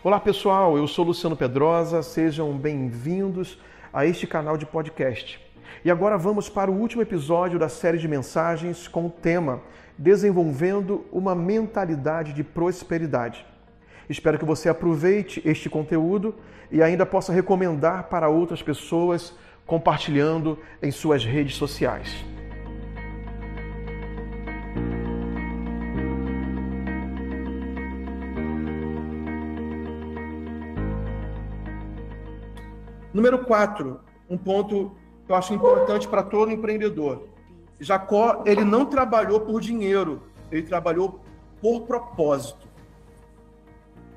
Olá pessoal, eu sou Luciano Pedrosa, sejam bem-vindos a este canal de podcast. E agora vamos para o último episódio da série de mensagens com o tema Desenvolvendo uma mentalidade de prosperidade. Espero que você aproveite este conteúdo e ainda possa recomendar para outras pessoas compartilhando em suas redes sociais. Número 4, um ponto que eu acho importante para todo empreendedor. Jacó, ele não trabalhou por dinheiro, ele trabalhou por propósito.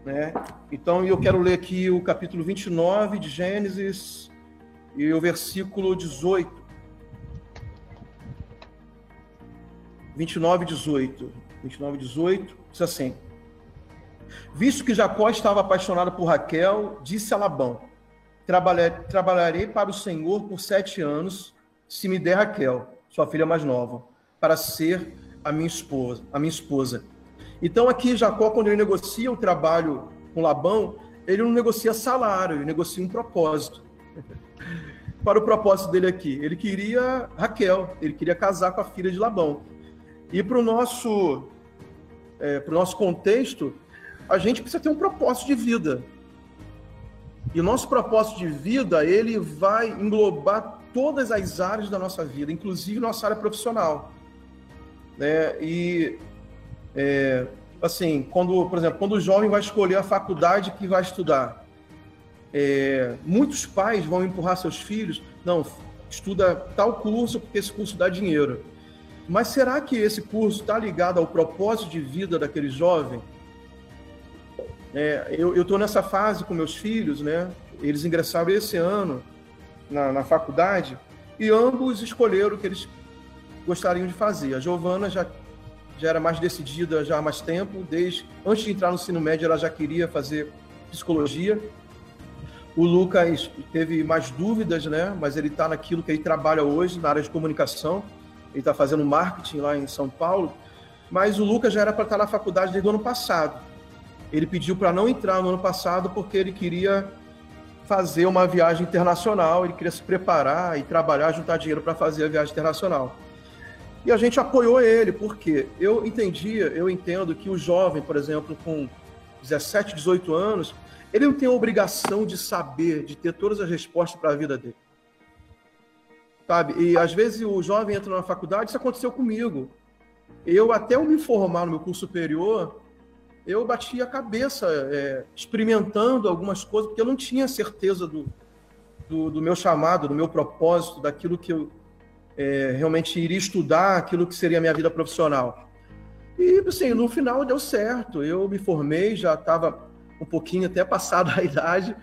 Né? Então, eu quero ler aqui o capítulo 29 de Gênesis e o versículo 18. 29, 18. 29, 18, diz assim: Visto que Jacó estava apaixonado por Raquel, disse a Labão: Trabalharei para o Senhor por sete anos, se me der Raquel, sua filha mais nova, para ser a minha esposa. A minha esposa. Então aqui Jacó, quando ele negocia o trabalho com Labão, ele não negocia salário, ele negocia um propósito. Para o propósito dele aqui, ele queria Raquel, ele queria casar com a filha de Labão. E para o nosso, é, nosso contexto, a gente precisa ter um propósito de vida. E o nosso propósito de vida, ele vai englobar todas as áreas da nossa vida, inclusive nossa área profissional. Né? E é, assim, quando, por exemplo, quando o jovem vai escolher a faculdade que vai estudar, é, muitos pais vão empurrar seus filhos, não, estuda tal curso porque esse curso dá dinheiro. Mas será que esse curso está ligado ao propósito de vida daquele jovem? É, eu estou nessa fase com meus filhos, né? Eles ingressaram esse ano na, na faculdade e ambos escolheram o que eles gostariam de fazer. A Giovana já já era mais decidida já há mais tempo, desde antes de entrar no ensino médio ela já queria fazer psicologia. O Lucas teve mais dúvidas, né? Mas ele está naquilo que ele trabalha hoje na área de comunicação. Ele está fazendo marketing lá em São Paulo. Mas o Lucas já era para estar na faculdade desde o ano passado. Ele pediu para não entrar no ano passado porque ele queria fazer uma viagem internacional, ele queria se preparar e trabalhar, juntar dinheiro para fazer a viagem internacional. E a gente apoiou ele, porque eu entendia, eu entendo que o jovem, por exemplo, com 17, 18 anos, ele não tem a obrigação de saber, de ter todas as respostas para a vida dele. Sabe? E às vezes o jovem entra na faculdade, isso aconteceu comigo. Eu, até eu me formar no meu curso superior, eu bati a cabeça é, experimentando algumas coisas, porque eu não tinha certeza do, do, do meu chamado, do meu propósito, daquilo que eu é, realmente iria estudar, aquilo que seria a minha vida profissional. E, assim, no final deu certo. Eu me formei, já estava um pouquinho até passada a idade,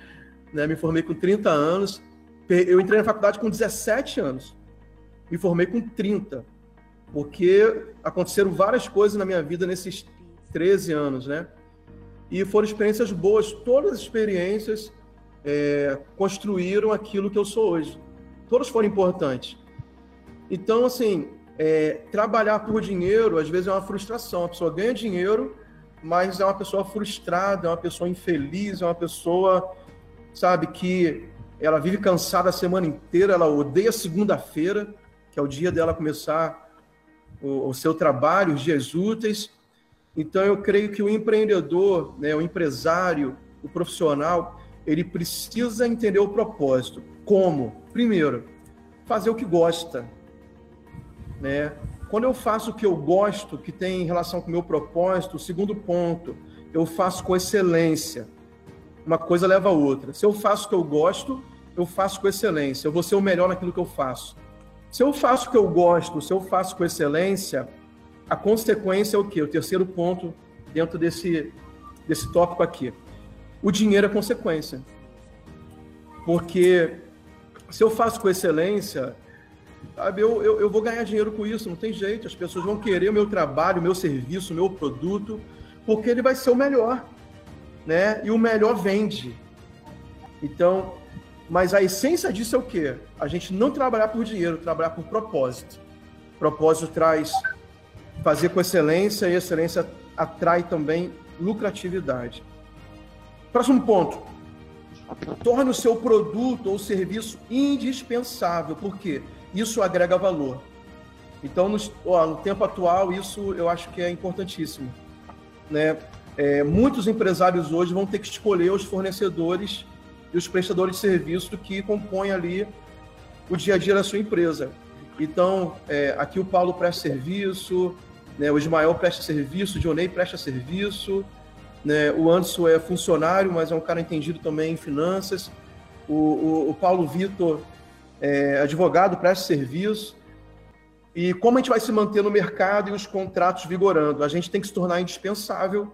né? me formei com 30 anos. Eu entrei na faculdade com 17 anos. Me formei com 30, porque aconteceram várias coisas na minha vida nesses 13 anos, né? E foram experiências boas. Todas as experiências é, construíram aquilo que eu sou hoje. Todas foram importantes. Então, assim, é, trabalhar por dinheiro às vezes é uma frustração. A pessoa ganha dinheiro, mas é uma pessoa frustrada, é uma pessoa infeliz, é uma pessoa, sabe, que ela vive cansada a semana inteira, ela odeia segunda-feira, que é o dia dela começar o, o seu trabalho, os dias úteis. Então, eu creio que o empreendedor, né, o empresário, o profissional, ele precisa entender o propósito. Como? Primeiro, fazer o que gosta. Né? Quando eu faço o que eu gosto, que tem relação com o meu propósito, o segundo ponto, eu faço com excelência. Uma coisa leva a outra. Se eu faço o que eu gosto, eu faço com excelência. Eu vou ser o melhor naquilo que eu faço. Se eu faço o que eu gosto, se eu faço com excelência, a consequência é o quê? O terceiro ponto dentro desse, desse tópico aqui. O dinheiro é consequência. Porque se eu faço com excelência, sabe, eu, eu, eu, vou ganhar dinheiro com isso, não tem jeito. As pessoas vão querer o meu trabalho, o meu serviço, o meu produto, porque ele vai ser o melhor. Né? E o melhor vende. Então, mas a essência disso é o quê? A gente não trabalhar por dinheiro, trabalhar por propósito. Propósito traz fazer com excelência e excelência atrai também lucratividade. Próximo ponto. Torne o seu produto ou serviço indispensável, porque isso agrega valor. Então, no, ó, no tempo atual, isso eu acho que é importantíssimo. Né? É, muitos empresários hoje vão ter que escolher os fornecedores e os prestadores de serviço que compõem ali o dia a dia da sua empresa. Então, é, aqui o Paulo presta serviço, né, o Ismael presta serviço, o Dionei presta serviço, né, o Anderson é funcionário, mas é um cara entendido também em finanças, o, o, o Paulo Vitor é advogado, presta serviço. E como a gente vai se manter no mercado e os contratos vigorando? A gente tem que se tornar indispensável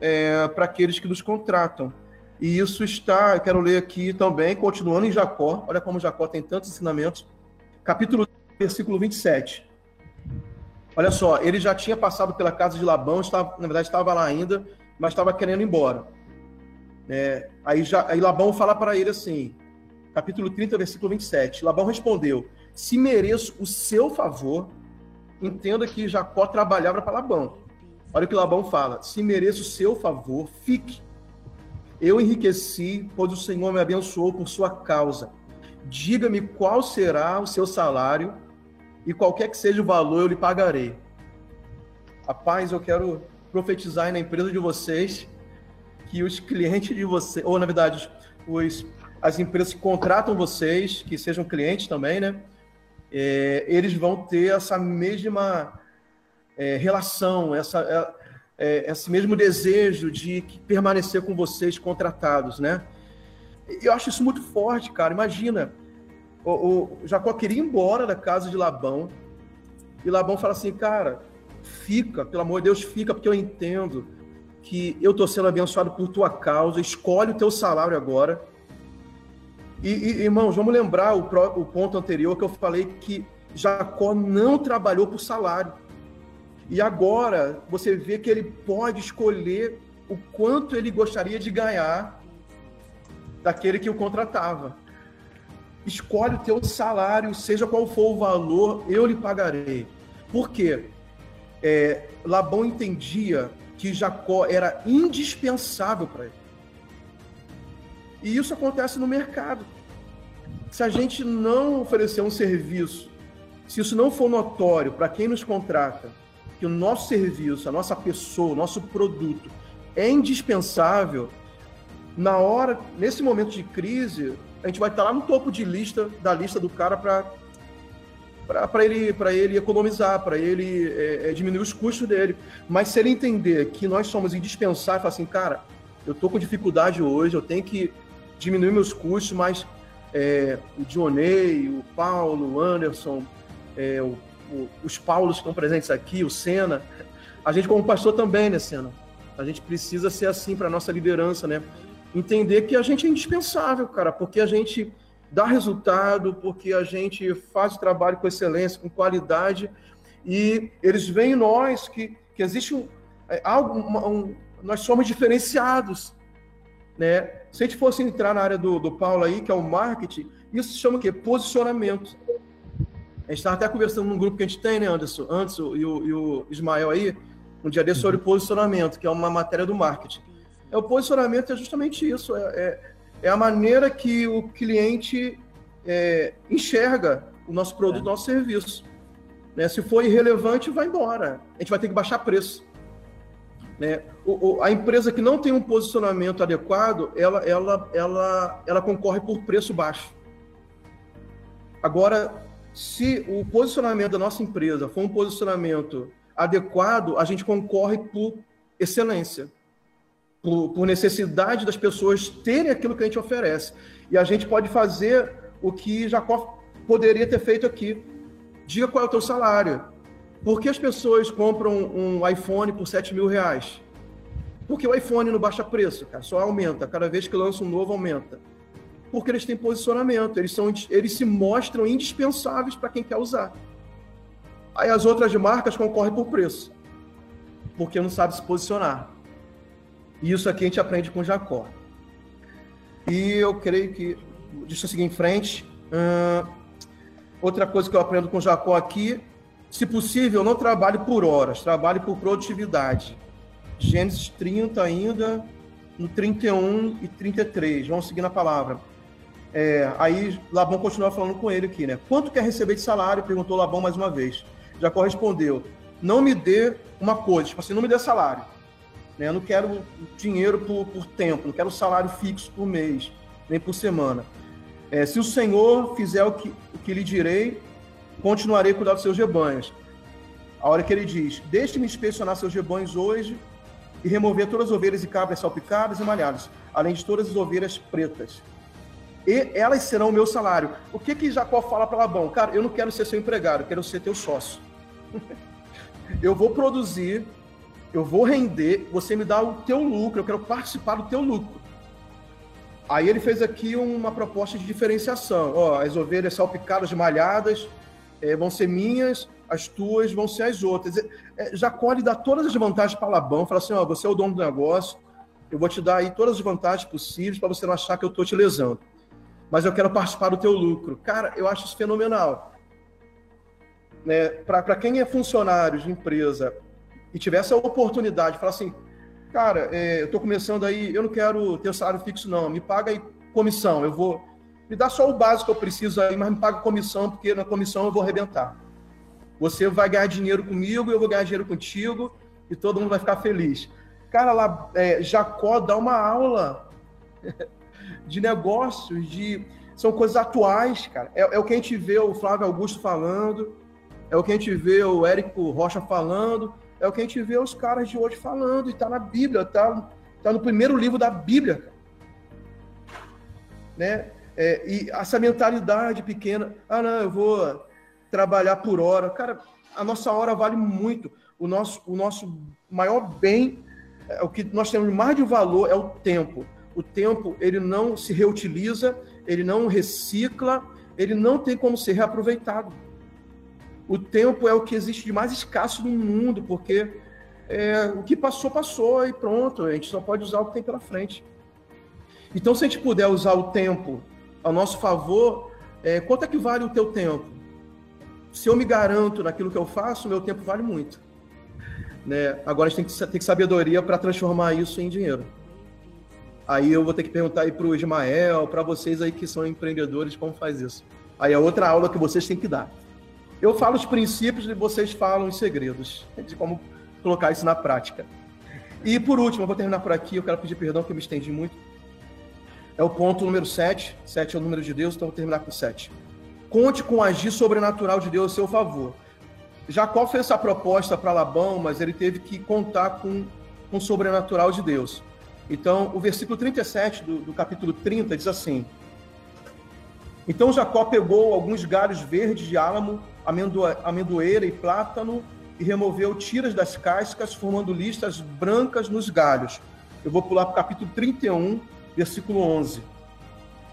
é, para aqueles que nos contratam. E isso está, eu quero ler aqui também, continuando em Jacó, olha como Jacó tem tantos ensinamentos, capítulo versículo 27. Olha só, ele já tinha passado pela casa de Labão, estava, na verdade estava lá ainda, mas estava querendo ir embora. É, aí, já, aí Labão fala para ele assim, capítulo 30, versículo 27. Labão respondeu: Se mereço o seu favor, entenda que Jacó trabalhava para Labão. Olha o que Labão fala: Se mereço o seu favor, fique. Eu enriqueci, pois o Senhor me abençoou por sua causa. Diga-me qual será o seu salário e qualquer que seja o valor, eu lhe pagarei. Rapaz, eu quero profetizar na empresa de vocês que os clientes de vocês, ou na verdade, os, as empresas que contratam vocês, que sejam clientes também, né? É, eles vão ter essa mesma é, relação, essa, é, é esse mesmo desejo de permanecer com vocês contratados, né? Eu acho isso muito forte, cara. Imagina, o, o Jacó queria ir embora da casa de Labão. E Labão fala assim, cara, fica, pelo amor de Deus, fica, porque eu entendo que eu estou sendo abençoado por tua causa, escolhe o teu salário agora. E, e irmãos, vamos lembrar o, o ponto anterior que eu falei que Jacó não trabalhou por salário. E agora você vê que ele pode escolher o quanto ele gostaria de ganhar daquele que o contratava. Escolhe o teu salário, seja qual for o valor, eu lhe pagarei. Por quê? É, Labão entendia que Jacó era indispensável para ele. E isso acontece no mercado. Se a gente não oferecer um serviço, se isso não for notório para quem nos contrata, que o nosso serviço, a nossa pessoa, o nosso produto é indispensável, na hora, nesse momento de crise, a gente vai estar lá no topo de lista da lista do cara para para ele para ele economizar, para ele é, é, diminuir os custos dele. Mas se ele entender que nós somos indispensáveis, falar assim, cara, eu estou com dificuldade hoje, eu tenho que diminuir meus custos, mas é, o Dionei, o Paulo, o Anderson, é, o, o, os Paulos que estão presentes aqui, o Senna, a gente como pastor também, né, Senna? A gente precisa ser assim para nossa liderança, né? Entender que a gente é indispensável, cara, porque a gente dá resultado, porque a gente faz o trabalho com excelência, com qualidade, e eles veem em nós que, que existe um, é, algo, um, nós somos diferenciados, né? Se a gente fosse entrar na área do, do Paulo aí, que é o marketing, isso se chama o quê? Posicionamento. A gente estava até conversando num grupo que a gente tem, né, Anderson? Anderson e o, e o Ismael aí, um dia desse sobre posicionamento, que é uma matéria do marketing é o posicionamento é justamente isso, é, é, é a maneira que o cliente é, enxerga o nosso produto, o nosso serviço. Né? Se for irrelevante, vai embora. A gente vai ter que baixar preço. Né? O, o, a empresa que não tem um posicionamento adequado, ela, ela, ela, ela concorre por preço baixo. Agora, se o posicionamento da nossa empresa for um posicionamento adequado, a gente concorre por excelência por, por necessidade das pessoas terem aquilo que a gente oferece. E a gente pode fazer o que Jacó poderia ter feito aqui. Diga qual é o teu salário. Por que as pessoas compram um iPhone por 7 mil reais? Porque o iPhone não baixa preço, cara, só aumenta. Cada vez que lança um novo, aumenta. Porque eles têm posicionamento, eles, são, eles se mostram indispensáveis para quem quer usar. Aí as outras marcas concorrem por preço, porque não sabe se posicionar. E isso aqui a gente aprende com Jacó. E eu creio que, deixa eu seguir em frente. Outra coisa que eu aprendo com Jacó aqui, se possível, não trabalhe por horas, trabalhe por produtividade. Gênesis 30 ainda, no 31 e 33. Vamos seguir na palavra. É, aí Labão continua falando com ele aqui, né? Quanto quer receber de salário? Perguntou Labão mais uma vez. Jacó respondeu: Não me dê uma coisa, tipo assim, não me dê salário. Né? Eu não quero dinheiro por, por tempo, não quero salário fixo por mês, nem por semana. É, se o Senhor fizer o que, o que lhe direi, continuarei a cuidar dos seus rebanhos. A hora que ele diz: Deixe-me inspecionar seus rebanhos hoje e remover todas as ovelhas e cabras salpicadas e malhadas, além de todas as ovelhas pretas e elas serão o meu salário. O que que Jacó fala para Labão? Cara, eu não quero ser seu empregado, eu quero ser teu sócio. eu vou produzir, eu vou render, você me dá o teu lucro, eu quero participar do teu lucro. Aí ele fez aqui uma proposta de diferenciação. Ó, as ovelhas salpicadas, malhadas, é, vão ser minhas, as tuas vão ser as outras. É, Jacó lhe dá todas as vantagens para Labão, fala assim, ó, você é o dono do negócio, eu vou te dar aí todas as vantagens possíveis para você não achar que eu estou te lesando mas eu quero participar do teu lucro. Cara, eu acho isso fenomenal. Né? Para quem é funcionário de empresa e tiver essa oportunidade de falar assim, cara, é, eu estou começando aí, eu não quero ter salário fixo não, me paga aí comissão, eu vou me dá só o básico que eu preciso aí, mas me paga comissão, porque na comissão eu vou arrebentar. Você vai ganhar dinheiro comigo, eu vou ganhar dinheiro contigo, e todo mundo vai ficar feliz. Cara, lá, é, Jacó dá uma aula de negócios, de são coisas atuais, cara. É, é, o que a gente vê o Flávio Augusto falando, é o que a gente vê o Érico Rocha falando, é o que a gente vê os caras de hoje falando, e tá na Bíblia, tá, tá no primeiro livro da Bíblia. Né? É, e essa mentalidade pequena, ah, não, eu vou trabalhar por hora. Cara, a nossa hora vale muito. O nosso, o nosso maior bem, é, o que nós temos mais de valor é o tempo o tempo ele não se reutiliza, ele não recicla, ele não tem como ser reaproveitado. O tempo é o que existe de mais escasso no mundo, porque é, o que passou, passou e pronto, a gente só pode usar o que tem pela frente. Então, se a gente puder usar o tempo ao nosso favor, é, quanto é que vale o teu tempo? Se eu me garanto naquilo que eu faço, meu tempo vale muito. Né? Agora a gente tem que ter sabedoria para transformar isso em dinheiro. Aí eu vou ter que perguntar aí para o Ismael, para vocês aí que são empreendedores, como faz isso. Aí é outra aula que vocês têm que dar. Eu falo os princípios e vocês falam os segredos de como colocar isso na prática. E por último, eu vou terminar por aqui, eu quero pedir perdão que eu me estendi muito. É o ponto número 7. 7 é o número de Deus, então vou terminar com 7. Conte com agir sobrenatural de Deus a seu favor. Jacó fez essa proposta para Labão, mas ele teve que contar com, com o sobrenatural de Deus. Então, o versículo 37 do, do capítulo 30 diz assim: Então Jacó pegou alguns galhos verdes de álamo, amendoeira e plátano e removeu tiras das cascas, formando listas brancas nos galhos. Eu vou pular para o capítulo 31, versículo 11.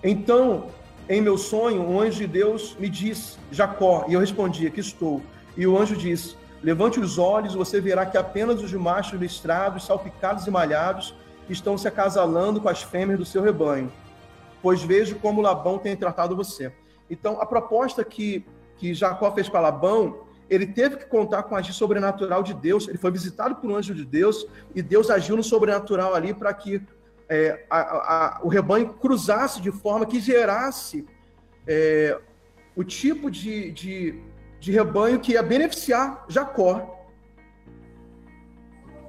Então, em meu sonho, um anjo de Deus me disse, Jacó, e eu respondi, aqui estou. E o anjo disse, levante os olhos, você verá que apenas os machos listrados, salpicados e malhados, estão se acasalando com as fêmeas do seu rebanho, pois vejo como Labão tem tratado você. Então, a proposta que, que Jacó fez para Labão, ele teve que contar com a agir sobrenatural de Deus, ele foi visitado por um anjo de Deus, e Deus agiu no sobrenatural ali para que é, a, a, o rebanho cruzasse de forma que gerasse é, o tipo de, de, de rebanho que ia beneficiar Jacó.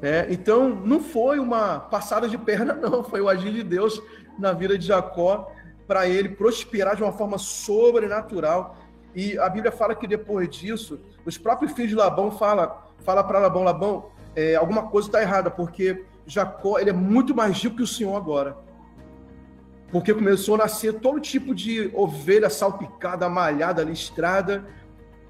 É, então, não foi uma passada de perna, não, foi o agir de Deus na vida de Jacó para ele prosperar de uma forma sobrenatural. E a Bíblia fala que depois disso, os próprios filhos de Labão fala, fala para Labão, Labão, é, alguma coisa está errada, porque Jacó ele é muito mais rico que o Senhor agora. Porque começou a nascer todo tipo de ovelha salpicada, malhada, listrada,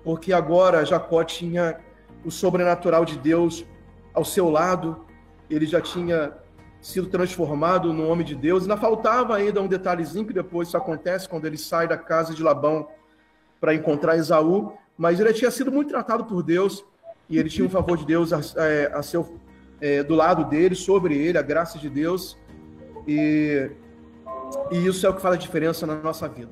porque agora Jacó tinha o sobrenatural de Deus ao seu lado, ele já tinha sido transformado no homem de Deus. Ainda faltava ainda um detalhezinho que depois isso acontece quando ele sai da casa de Labão para encontrar Esaú, mas ele tinha sido muito tratado por Deus e ele tinha um favor de Deus a, a, é, a seu, é, do lado dele, sobre ele, a graça de Deus. E, e isso é o que faz a diferença na nossa vida.